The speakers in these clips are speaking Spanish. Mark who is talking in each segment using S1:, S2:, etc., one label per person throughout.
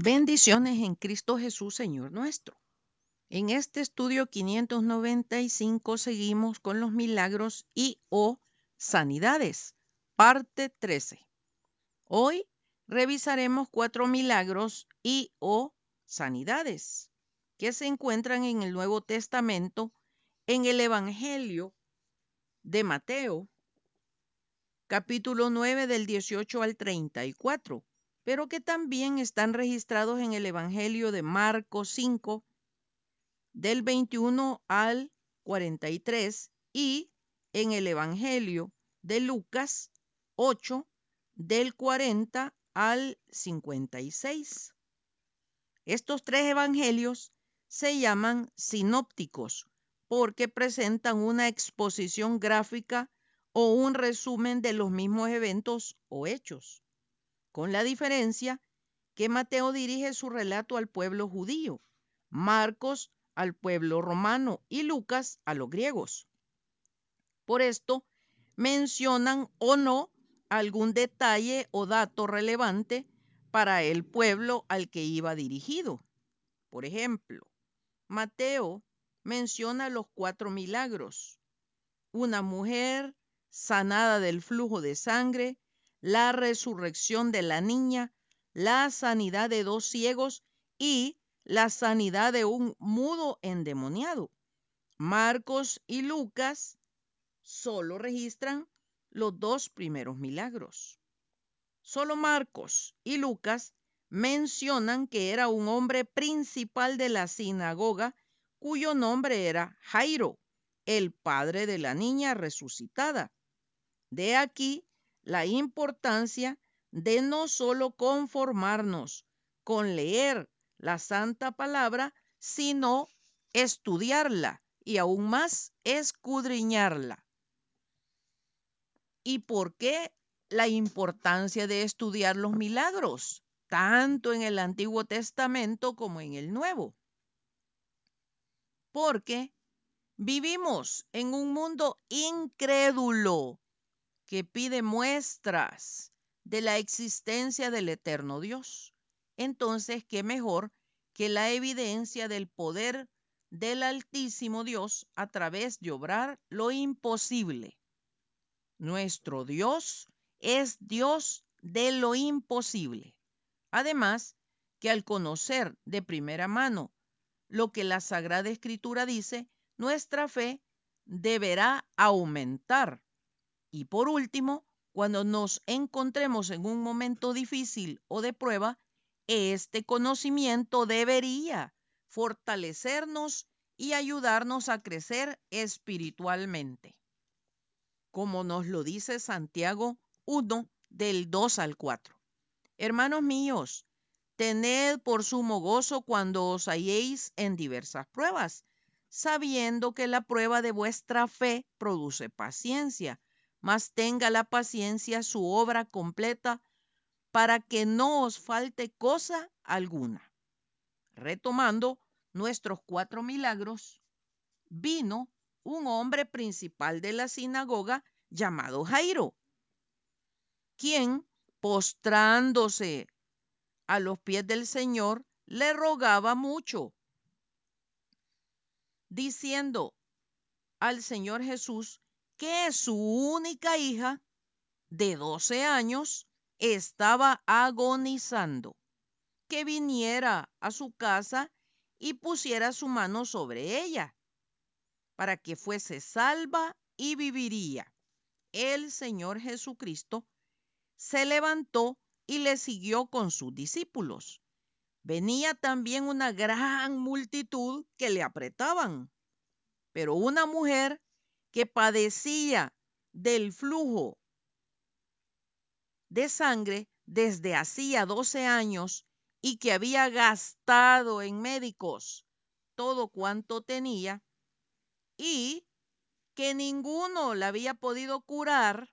S1: Bendiciones en Cristo Jesús, Señor nuestro. En este estudio 595 seguimos con los milagros y o sanidades, parte 13. Hoy revisaremos cuatro milagros y o sanidades que se encuentran en el Nuevo Testamento en el Evangelio de Mateo, capítulo 9 del 18 al 34 pero que también están registrados en el Evangelio de Marcos 5, del 21 al 43, y en el Evangelio de Lucas 8, del 40 al 56. Estos tres evangelios se llaman sinópticos porque presentan una exposición gráfica o un resumen de los mismos eventos o hechos con la diferencia que Mateo dirige su relato al pueblo judío, Marcos al pueblo romano y Lucas a los griegos. Por esto, mencionan o no algún detalle o dato relevante para el pueblo al que iba dirigido. Por ejemplo, Mateo menciona los cuatro milagros. Una mujer sanada del flujo de sangre, la resurrección de la niña, la sanidad de dos ciegos y la sanidad de un mudo endemoniado. Marcos y Lucas solo registran los dos primeros milagros. Solo Marcos y Lucas mencionan que era un hombre principal de la sinagoga cuyo nombre era Jairo, el padre de la niña resucitada. De aquí la importancia de no solo conformarnos con leer la santa palabra, sino estudiarla y aún más escudriñarla. ¿Y por qué la importancia de estudiar los milagros, tanto en el Antiguo Testamento como en el Nuevo? Porque vivimos en un mundo incrédulo que pide muestras de la existencia del eterno Dios. Entonces, ¿qué mejor que la evidencia del poder del Altísimo Dios a través de obrar lo imposible? Nuestro Dios es Dios de lo imposible. Además, que al conocer de primera mano lo que la Sagrada Escritura dice, nuestra fe deberá aumentar y por último, cuando nos encontremos en un momento difícil o de prueba, este conocimiento debería fortalecernos y ayudarnos a crecer espiritualmente. Como nos lo dice Santiago 1 del 2 al 4. Hermanos míos, tened por sumo gozo cuando os halléis en diversas pruebas, sabiendo que la prueba de vuestra fe produce paciencia mas tenga la paciencia su obra completa para que no os falte cosa alguna. Retomando nuestros cuatro milagros, vino un hombre principal de la sinagoga llamado Jairo, quien, postrándose a los pies del Señor, le rogaba mucho, diciendo al Señor Jesús que su única hija de 12 años estaba agonizando, que viniera a su casa y pusiera su mano sobre ella, para que fuese salva y viviría. El Señor Jesucristo se levantó y le siguió con sus discípulos. Venía también una gran multitud que le apretaban, pero una mujer que padecía del flujo de sangre desde hacía 12 años y que había gastado en médicos todo cuanto tenía y que ninguno la había podido curar,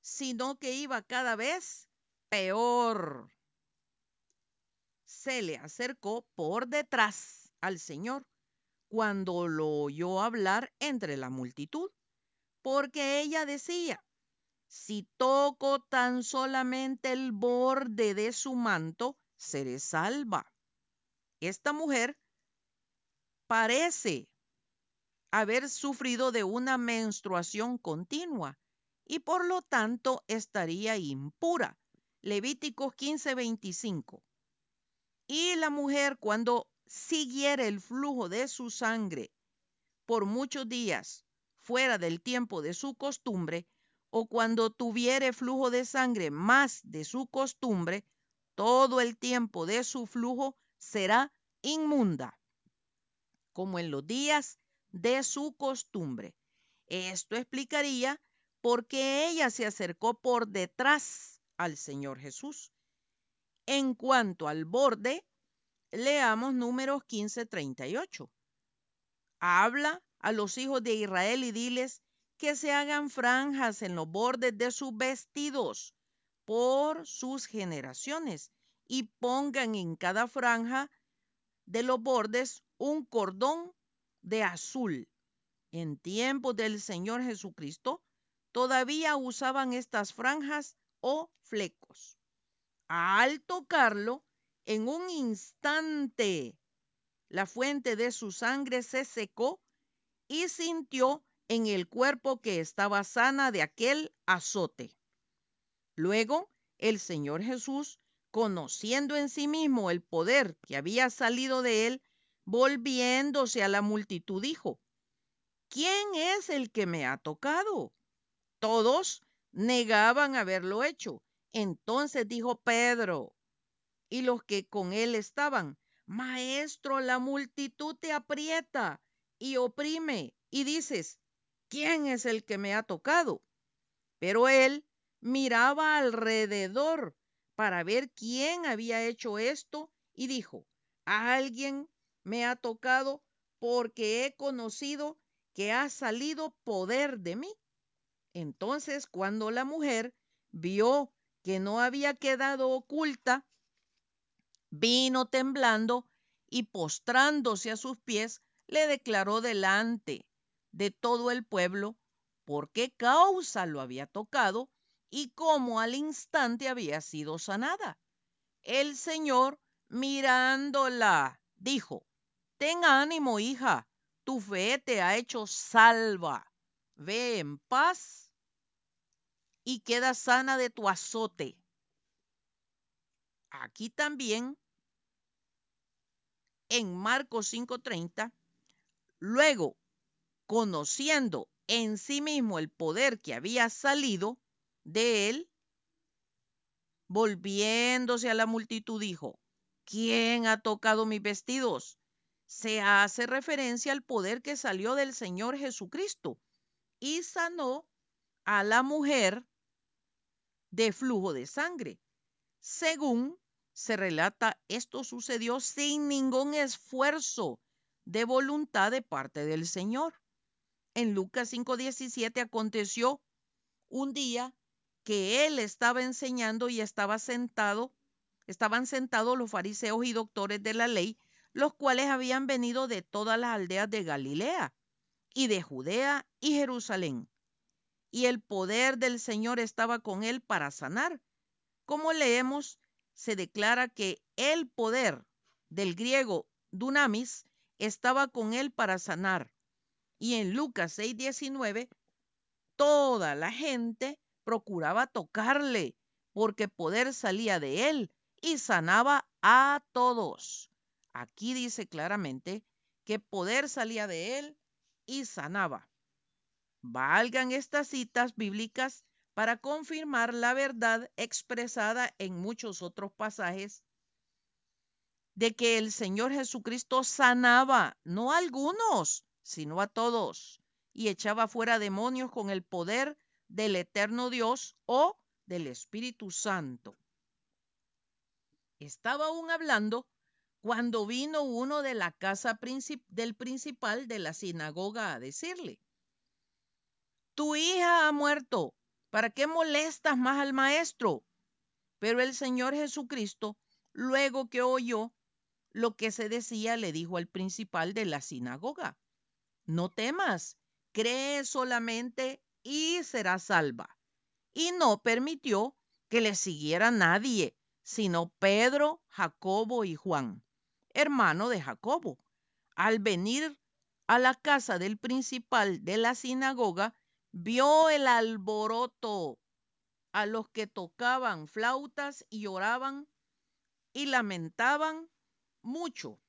S1: sino que iba cada vez peor. Se le acercó por detrás al Señor cuando lo oyó hablar entre la multitud, porque ella decía, si toco tan solamente el borde de su manto, seré salva. Esta mujer parece haber sufrido de una menstruación continua y por lo tanto estaría impura. Levíticos 15:25. Y la mujer cuando siguiera el flujo de su sangre por muchos días fuera del tiempo de su costumbre, o cuando tuviere flujo de sangre más de su costumbre, todo el tiempo de su flujo será inmunda, como en los días de su costumbre. Esto explicaría por qué ella se acercó por detrás al Señor Jesús. En cuanto al borde, leamos números 15:38. Habla a los hijos de Israel y diles que se hagan franjas en los bordes de sus vestidos por sus generaciones y pongan en cada franja de los bordes un cordón de azul. En tiempos del Señor Jesucristo todavía usaban estas franjas o flecos. Al tocarlo, en un instante, la fuente de su sangre se secó y sintió en el cuerpo que estaba sana de aquel azote. Luego, el Señor Jesús, conociendo en sí mismo el poder que había salido de él, volviéndose a la multitud, dijo, ¿quién es el que me ha tocado? Todos negaban haberlo hecho. Entonces dijo Pedro y los que con él estaban, Maestro, la multitud te aprieta y oprime y dices, ¿quién es el que me ha tocado? Pero él miraba alrededor para ver quién había hecho esto y dijo, alguien me ha tocado porque he conocido que ha salido poder de mí. Entonces, cuando la mujer vio que no había quedado oculta, vino temblando y postrándose a sus pies, le declaró delante de todo el pueblo por qué causa lo había tocado y cómo al instante había sido sanada. El Señor, mirándola, dijo, Ten ánimo, hija, tu fe te ha hecho salva. Ve en paz y queda sana de tu azote. Aquí también, en Marcos 5:30, luego, conociendo en sí mismo el poder que había salido de él, volviéndose a la multitud, dijo, ¿quién ha tocado mis vestidos? Se hace referencia al poder que salió del Señor Jesucristo y sanó a la mujer de flujo de sangre. Según se relata, esto sucedió sin ningún esfuerzo de voluntad de parte del Señor. En Lucas 5:17 aconteció un día que él estaba enseñando y estaba sentado, estaban sentados los fariseos y doctores de la ley, los cuales habían venido de todas las aldeas de Galilea y de Judea y Jerusalén. Y el poder del Señor estaba con él para sanar. Como leemos, se declara que el poder del griego dunamis estaba con él para sanar. Y en Lucas 6:19, toda la gente procuraba tocarle, porque poder salía de él y sanaba a todos. Aquí dice claramente que poder salía de él y sanaba. Valgan estas citas bíblicas para confirmar la verdad expresada en muchos otros pasajes de que el Señor Jesucristo sanaba, no a algunos, sino a todos, y echaba fuera demonios con el poder del eterno Dios o del Espíritu Santo. Estaba aún hablando cuando vino uno de la casa del principal de la sinagoga a decirle, tu hija ha muerto, ¿para qué molestas más al maestro? Pero el Señor Jesucristo, luego que oyó lo que se decía, le dijo al principal de la sinagoga, no temas, cree solamente y será salva. Y no permitió que le siguiera nadie, sino Pedro, Jacobo y Juan, hermano de Jacobo. Al venir a la casa del principal de la sinagoga, vio el alboroto a los que tocaban flautas y oraban y lamentaban mucho.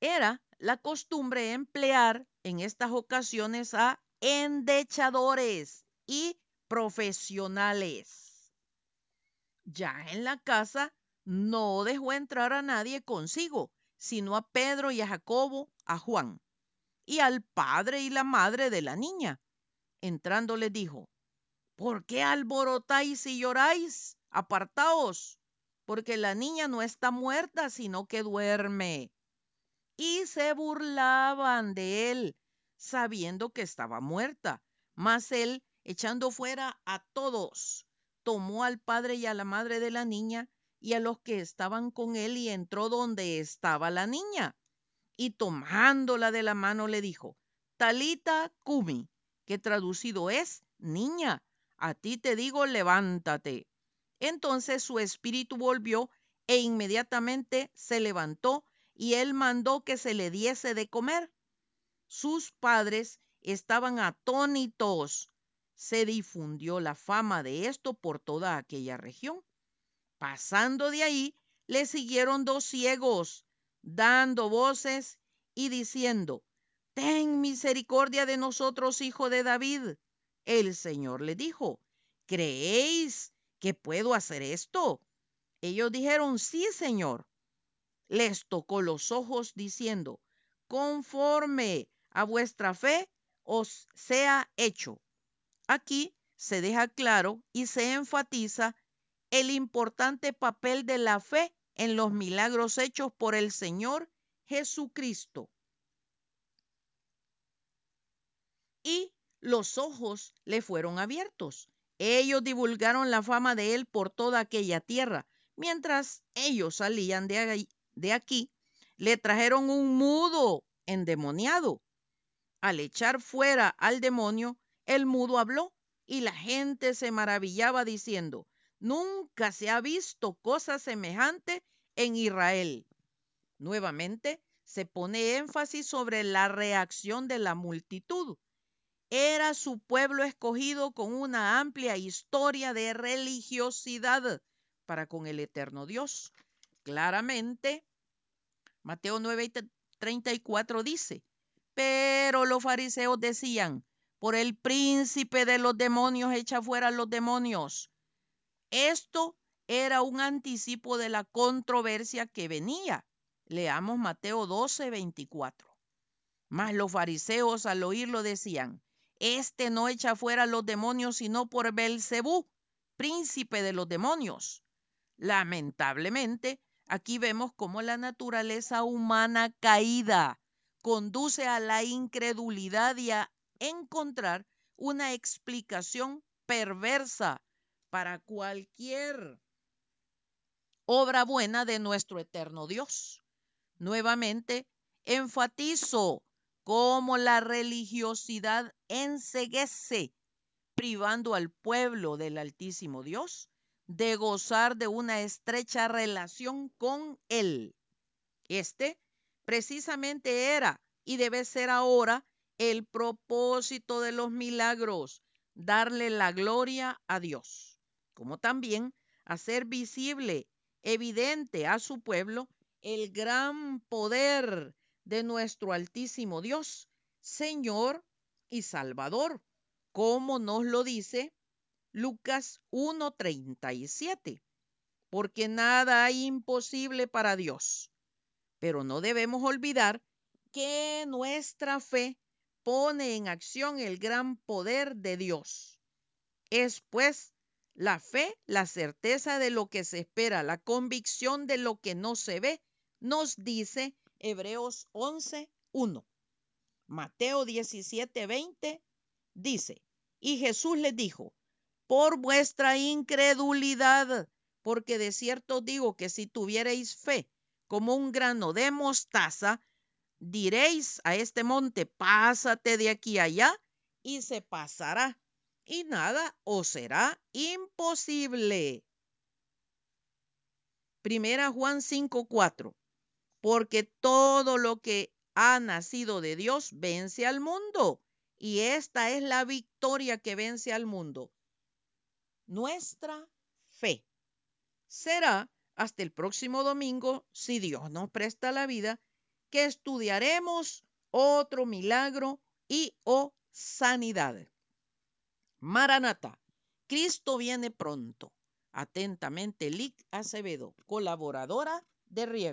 S1: Era la costumbre emplear en estas ocasiones a endechadores y profesionales. Ya en la casa no dejó entrar a nadie consigo, sino a Pedro y a Jacobo, a Juan, y al padre y la madre de la niña. Entrando les dijo, ¿por qué alborotáis y lloráis? Apartaos, porque la niña no está muerta, sino que duerme. Y se burlaban de él, sabiendo que estaba muerta. Mas él, echando fuera a todos, tomó al padre y a la madre de la niña y a los que estaban con él y entró donde estaba la niña. Y tomándola de la mano le dijo, Talita Kumi, que traducido es, niña, a ti te digo, levántate. Entonces su espíritu volvió e inmediatamente se levantó y él mandó que se le diese de comer. Sus padres estaban atónitos. Se difundió la fama de esto por toda aquella región. Pasando de ahí, le siguieron dos ciegos, dando voces y diciendo, Ten misericordia de nosotros, hijo de David. El Señor le dijo, ¿creéis que puedo hacer esto? Ellos dijeron, sí, Señor. Les tocó los ojos diciendo, conforme a vuestra fe os sea hecho. Aquí se deja claro y se enfatiza el importante papel de la fe en los milagros hechos por el Señor Jesucristo. Y los ojos le fueron abiertos. Ellos divulgaron la fama de él por toda aquella tierra. Mientras ellos salían de, aquí, le trajeron un mudo endemoniado. Al echar fuera al demonio, el mudo habló y la gente se maravillaba diciendo, Nunca se ha visto cosa semejante en Israel. Nuevamente se pone énfasis sobre la reacción de la multitud. Era su pueblo escogido con una amplia historia de religiosidad para con el eterno Dios. Claramente, Mateo 9 34 dice, pero los fariseos decían, por el príncipe de los demonios echa fuera los demonios. Esto era un anticipo de la controversia que venía. Leamos Mateo 12, 24. Mas los fariseos al oírlo decían, este no echa fuera los demonios sino por Belcebú, príncipe de los demonios. Lamentablemente, aquí vemos cómo la naturaleza humana caída conduce a la incredulidad y a encontrar una explicación perversa para cualquier obra buena de nuestro eterno Dios. Nuevamente, enfatizo cómo la religiosidad enseguece, privando al pueblo del Altísimo Dios de gozar de una estrecha relación con Él. Este precisamente era y debe ser ahora el propósito de los milagros, darle la gloria a Dios como también hacer visible, evidente a su pueblo el gran poder de nuestro Altísimo Dios, Señor y Salvador, como nos lo dice Lucas 1.37, porque nada hay imposible para Dios. Pero no debemos olvidar que nuestra fe pone en acción el gran poder de Dios. Es pues la fe, la certeza de lo que se espera, la convicción de lo que no se ve, nos dice Hebreos 11.1. Mateo 17.20 dice, y Jesús les dijo, por vuestra incredulidad, porque de cierto digo que si tuvierais fe como un grano de mostaza, diréis a este monte, pásate de aquí allá, y se pasará y nada os será imposible. Primera Juan 5:4. Porque todo lo que ha nacido de Dios vence al mundo. Y esta es la victoria que vence al mundo. Nuestra fe. Será hasta el próximo domingo, si Dios nos presta la vida, que estudiaremos otro milagro y o sanidad. Maranata, Cristo viene pronto. Atentamente, Lic Acevedo, colaboradora de Riego.